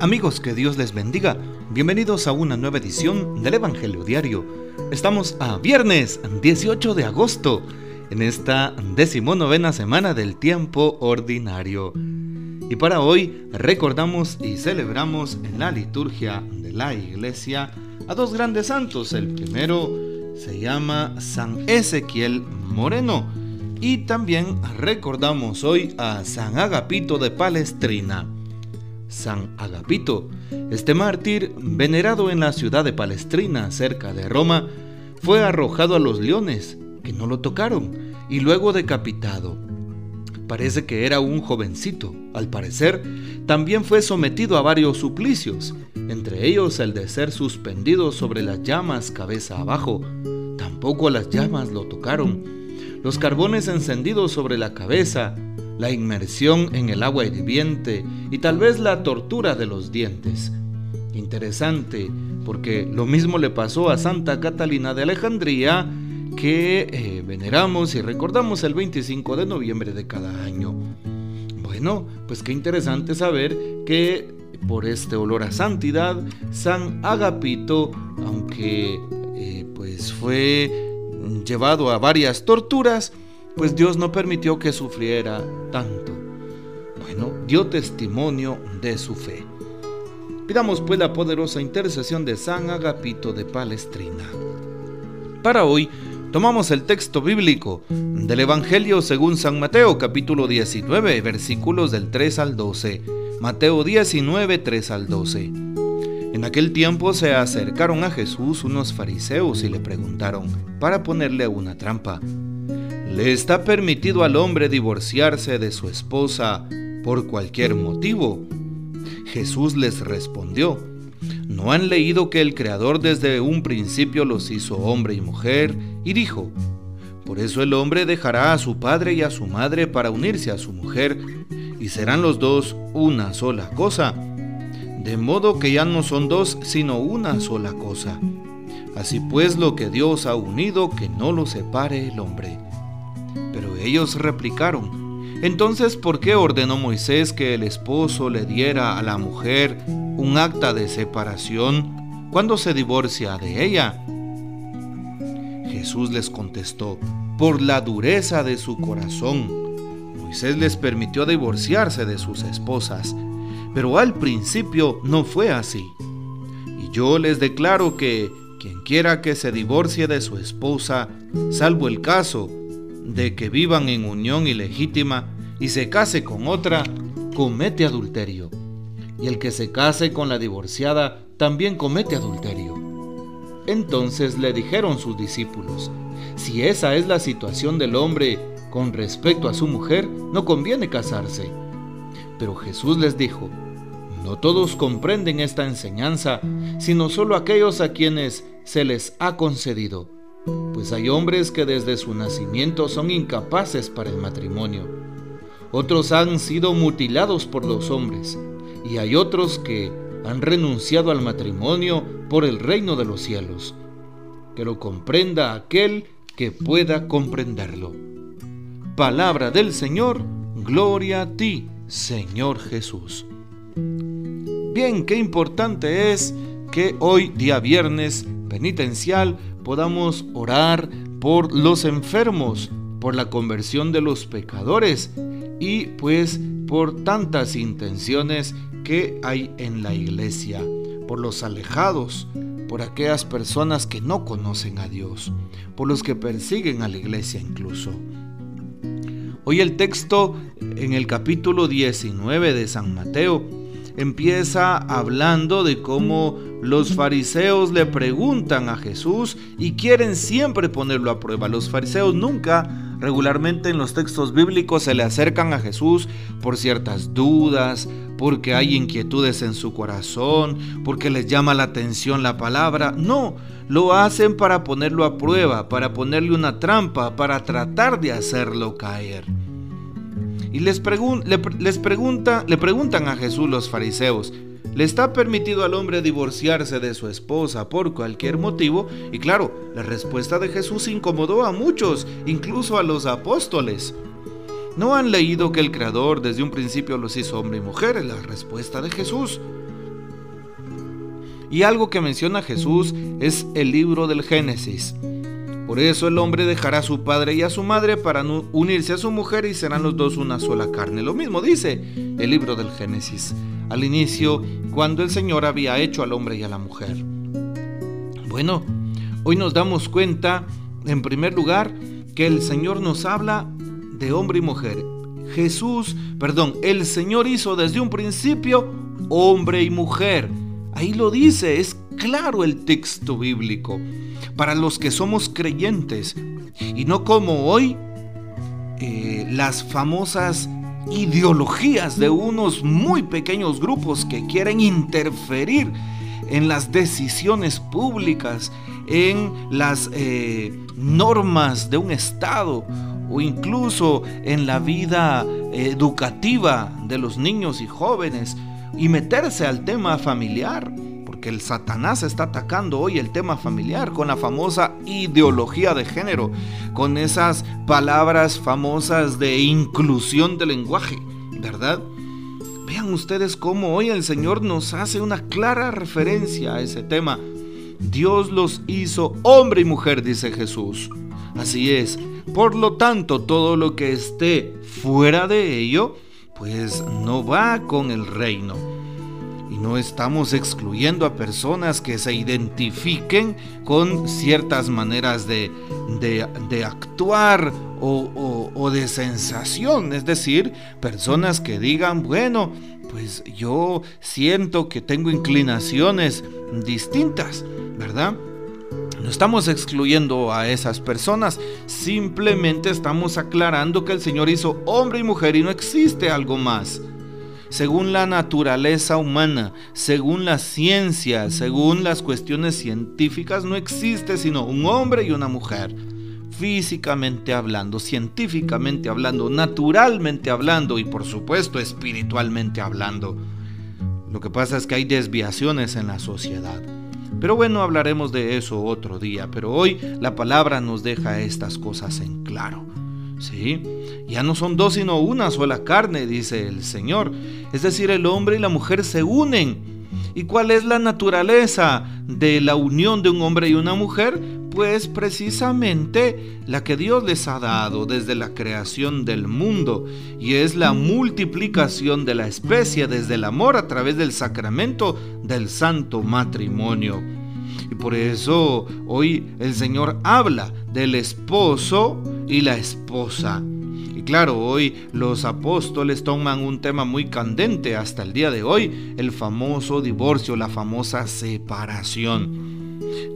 Amigos, que Dios les bendiga. Bienvenidos a una nueva edición del Evangelio Diario. Estamos a viernes 18 de agosto, en esta decimonovena semana del tiempo ordinario. Y para hoy recordamos y celebramos en la liturgia de la iglesia a dos grandes santos. El primero se llama San Ezequiel Moreno y también recordamos hoy a San Agapito de Palestrina. San Agapito, este mártir, venerado en la ciudad de Palestrina, cerca de Roma, fue arrojado a los leones, que no lo tocaron, y luego decapitado. Parece que era un jovencito. Al parecer, también fue sometido a varios suplicios, entre ellos el de ser suspendido sobre las llamas cabeza abajo. Tampoco las llamas lo tocaron los carbones encendidos sobre la cabeza, la inmersión en el agua hirviente y tal vez la tortura de los dientes. Interesante, porque lo mismo le pasó a Santa Catalina de Alejandría, que eh, veneramos y recordamos el 25 de noviembre de cada año. Bueno, pues qué interesante saber que por este olor a santidad, San Agapito, aunque eh, pues fue llevado a varias torturas, pues Dios no permitió que sufriera tanto. Bueno, dio testimonio de su fe. Pidamos pues la poderosa intercesión de San Agapito de Palestrina. Para hoy tomamos el texto bíblico del Evangelio según San Mateo capítulo 19 versículos del 3 al 12. Mateo 19 3 al 12. En aquel tiempo se acercaron a Jesús unos fariseos y le preguntaron, para ponerle una trampa, ¿le está permitido al hombre divorciarse de su esposa por cualquier motivo? Jesús les respondió, ¿no han leído que el Creador desde un principio los hizo hombre y mujer? Y dijo, por eso el hombre dejará a su padre y a su madre para unirse a su mujer, y serán los dos una sola cosa de modo que ya no son dos, sino una sola cosa. Así pues lo que Dios ha unido, que no lo separe el hombre. Pero ellos replicaron, entonces ¿por qué ordenó Moisés que el esposo le diera a la mujer un acta de separación cuando se divorcia de ella? Jesús les contestó, por la dureza de su corazón. Moisés les permitió divorciarse de sus esposas pero al principio no fue así. Y yo les declaro que quien quiera que se divorcie de su esposa, salvo el caso de que vivan en unión ilegítima y se case con otra, comete adulterio. Y el que se case con la divorciada también comete adulterio. Entonces le dijeron sus discípulos, si esa es la situación del hombre con respecto a su mujer, no conviene casarse pero Jesús les dijo, no todos comprenden esta enseñanza, sino solo aquellos a quienes se les ha concedido, pues hay hombres que desde su nacimiento son incapaces para el matrimonio. Otros han sido mutilados por los hombres, y hay otros que han renunciado al matrimonio por el reino de los cielos. Que lo comprenda aquel que pueda comprenderlo. Palabra del Señor, gloria a ti, Señor Jesús. Bien, qué importante es que hoy, día viernes penitencial, podamos orar por los enfermos, por la conversión de los pecadores y pues por tantas intenciones que hay en la iglesia, por los alejados, por aquellas personas que no conocen a Dios, por los que persiguen a la iglesia incluso. Hoy el texto en el capítulo 19 de San Mateo empieza hablando de cómo los fariseos le preguntan a Jesús y quieren siempre ponerlo a prueba. Los fariseos nunca regularmente en los textos bíblicos se le acercan a Jesús por ciertas dudas, porque hay inquietudes en su corazón, porque les llama la atención la palabra. No, lo hacen para ponerlo a prueba, para ponerle una trampa, para tratar de hacerlo caer. Y les, les pregunta, le preguntan a Jesús los fariseos, ¿le está permitido al hombre divorciarse de su esposa por cualquier motivo? Y claro, la respuesta de Jesús incomodó a muchos, incluso a los apóstoles. ¿No han leído que el Creador desde un principio los hizo hombre y mujer? La respuesta de Jesús. Y algo que menciona Jesús es el libro del Génesis. Por eso el hombre dejará a su padre y a su madre para unirse a su mujer y serán los dos una sola carne. Lo mismo dice el libro del Génesis, al inicio, cuando el Señor había hecho al hombre y a la mujer. Bueno, hoy nos damos cuenta, en primer lugar, que el Señor nos habla de hombre y mujer. Jesús, perdón, el Señor hizo desde un principio hombre y mujer. Ahí lo dice, es claro el texto bíblico. Para los que somos creyentes y no como hoy eh, las famosas ideologías de unos muy pequeños grupos que quieren interferir en las decisiones públicas, en las eh, normas de un Estado o incluso en la vida educativa de los niños y jóvenes y meterse al tema familiar, porque el Satanás está atacando hoy el tema familiar con la famosa ideología de género, con esas palabras famosas de inclusión del lenguaje, ¿verdad? Vean ustedes cómo hoy el Señor nos hace una clara referencia a ese tema. Dios los hizo hombre y mujer, dice Jesús. Así es. Por lo tanto, todo lo que esté fuera de ello, pues no va con el reino. Y no estamos excluyendo a personas que se identifiquen con ciertas maneras de, actuar o, o de sensación. Es decir, personas que digan, bueno, pues yo siento que tengo inclinaciones distintas, ¿verdad? No estamos excluyendo a esas personas, simplemente estamos aclarando que el Señor hizo hombre y mujer y no existe algo más. Según la naturaleza humana, según la ciencia, según las cuestiones científicas, no existe sino un hombre y una mujer. Físicamente hablando, científicamente hablando, naturalmente hablando y por supuesto espiritualmente hablando. Lo que pasa es que hay desviaciones en la sociedad. Pero bueno, hablaremos de eso otro día, pero hoy la palabra nos deja estas cosas en claro. ¿Sí? Ya no son dos sino una sola carne, dice el Señor. Es decir, el hombre y la mujer se unen. ¿Y cuál es la naturaleza de la unión de un hombre y una mujer? Pues precisamente la que Dios les ha dado desde la creación del mundo, y es la multiplicación de la especie desde el amor a través del sacramento del santo matrimonio. Y por eso hoy el Señor habla del esposo y la esposa. Y claro, hoy los apóstoles toman un tema muy candente hasta el día de hoy, el famoso divorcio, la famosa separación.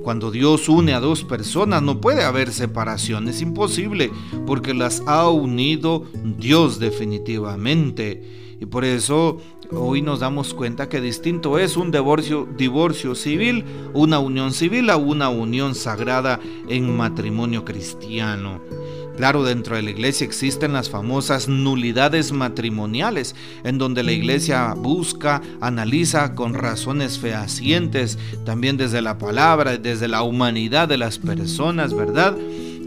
Cuando Dios une a dos personas no puede haber separación, es imposible, porque las ha unido Dios definitivamente. Y por eso hoy nos damos cuenta que distinto es un divorcio, divorcio civil, una unión civil a una unión sagrada en matrimonio cristiano. Claro, dentro de la iglesia existen las famosas nulidades matrimoniales, en donde la iglesia busca, analiza con razones fehacientes, también desde la palabra, desde la humanidad de las personas, ¿verdad?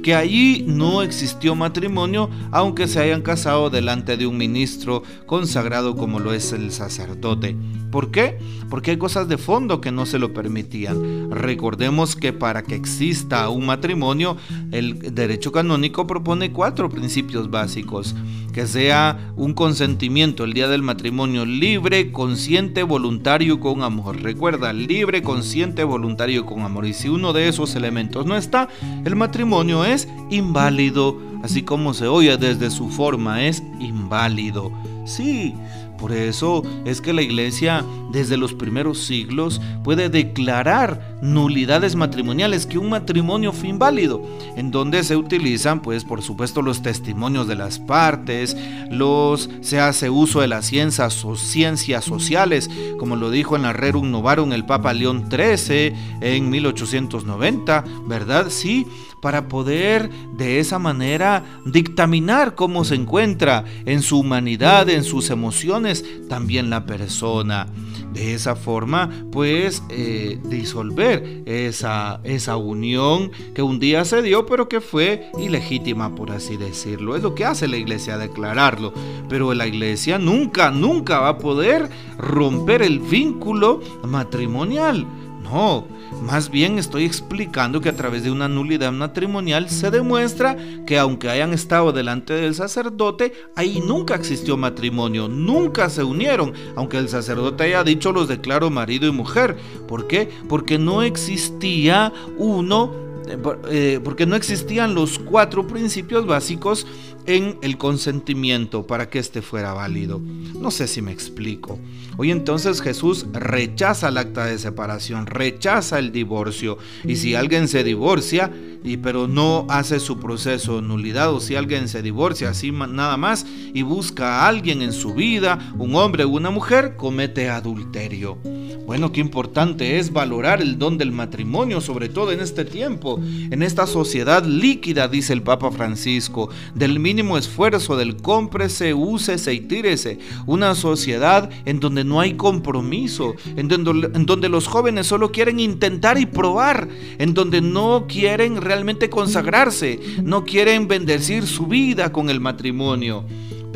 Que allí no existió matrimonio aunque se hayan casado delante de un ministro consagrado como lo es el sacerdote. ¿Por qué? Porque hay cosas de fondo que no se lo permitían. Recordemos que para que exista un matrimonio, el derecho canónico propone cuatro principios básicos. Que sea un consentimiento el día del matrimonio libre, consciente, voluntario con amor. Recuerda, libre, consciente, voluntario con amor. Y si uno de esos elementos no está, el matrimonio es inválido. Así como se oye desde su forma, es inválido. Sí, por eso es que la iglesia desde los primeros siglos puede declarar nulidades matrimoniales, que un matrimonio fue inválido, en donde se utilizan pues por supuesto los testimonios de las partes, los se hace uso de las ciencias o ciencias sociales, como lo dijo en la Rerum Novarum el Papa León XIII en 1890, ¿verdad? Sí, para poder de esa manera dictaminar cómo se encuentra en su humanidad, en sus emociones, también la persona. De esa forma, pues, eh, disolver esa, esa unión que un día se dio, pero que fue ilegítima, por así decirlo. Es lo que hace la iglesia, declararlo. Pero la iglesia nunca, nunca va a poder romper el vínculo matrimonial No, más bien estoy explicando que a través de una nulidad matrimonial se demuestra que aunque hayan estado delante del sacerdote, ahí nunca existió matrimonio, nunca se unieron, aunque el sacerdote haya dicho los declaro marido y mujer. ¿Por qué? Porque no existía uno eh, eh, porque no existían los cuatro principios básicos en el consentimiento para que éste fuera válido. No sé si me explico. Hoy entonces Jesús rechaza el acta de separación, rechaza el divorcio. Y si alguien se divorcia, y pero no hace su proceso nulidad, o si alguien se divorcia así nada más y busca a alguien en su vida, un hombre o una mujer, comete adulterio. Bueno, qué importante es valorar el don del matrimonio, sobre todo en este tiempo, en esta sociedad líquida, dice el Papa Francisco, del mínimo esfuerzo, del cómprese, úsese y tírese. Una sociedad en donde no hay compromiso, en donde, en donde los jóvenes solo quieren intentar y probar, en donde no quieren realmente consagrarse, no quieren bendecir su vida con el matrimonio.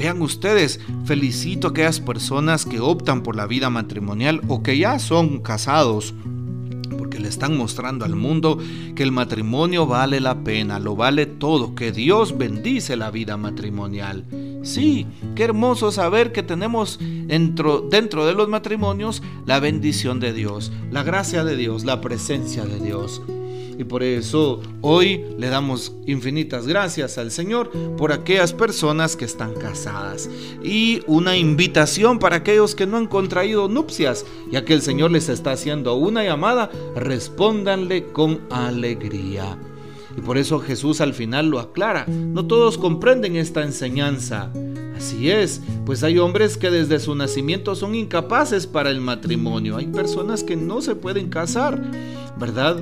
Vean ustedes, felicito a aquellas personas que optan por la vida matrimonial o que ya son casados porque le están mostrando al mundo que el matrimonio vale la pena, lo vale todo, que Dios bendice la vida matrimonial. Sí, qué hermoso saber que tenemos dentro, dentro de los matrimonios la bendición de Dios, la gracia de Dios, la presencia de Dios. Y por eso hoy le damos infinitas gracias al Señor por aquellas personas que están casadas. Y una invitación para aquellos que no han contraído nupcias, ya que el Señor les está haciendo una llamada, respóndanle con alegría. Y por eso Jesús al final lo aclara. No todos comprenden esta enseñanza. Así es, pues hay hombres que desde su nacimiento son incapaces para el matrimonio. Hay personas que no se pueden casar, ¿verdad?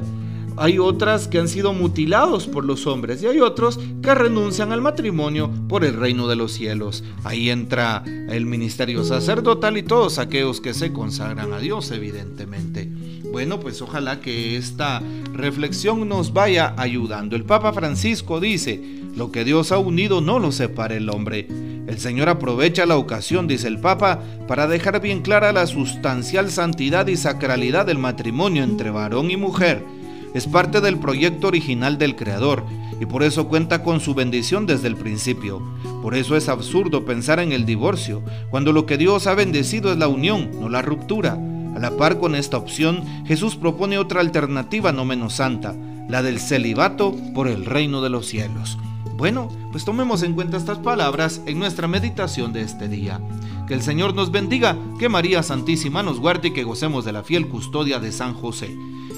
Hay otras que han sido mutilados por los hombres y hay otros que renuncian al matrimonio por el reino de los cielos. Ahí entra el ministerio sacerdotal y todos aquellos que se consagran a Dios, evidentemente. Bueno, pues ojalá que esta reflexión nos vaya ayudando. El Papa Francisco dice, lo que Dios ha unido no lo separa el hombre. El Señor aprovecha la ocasión, dice el Papa, para dejar bien clara la sustancial santidad y sacralidad del matrimonio entre varón y mujer es parte del proyecto original del Creador y por eso cuenta con su bendición desde el principio. Por eso es absurdo pensar en el divorcio, cuando lo que Dios ha bendecido es la unión, no la ruptura. A la par con esta opción, Jesús propone otra alternativa no menos santa, la del celibato por el reino de los cielos. Bueno, pues tomemos en cuenta estas palabras en nuestra meditación de este día. Que el Señor nos bendiga, que María Santísima nos guarde y que gocemos de la fiel custodia de San José.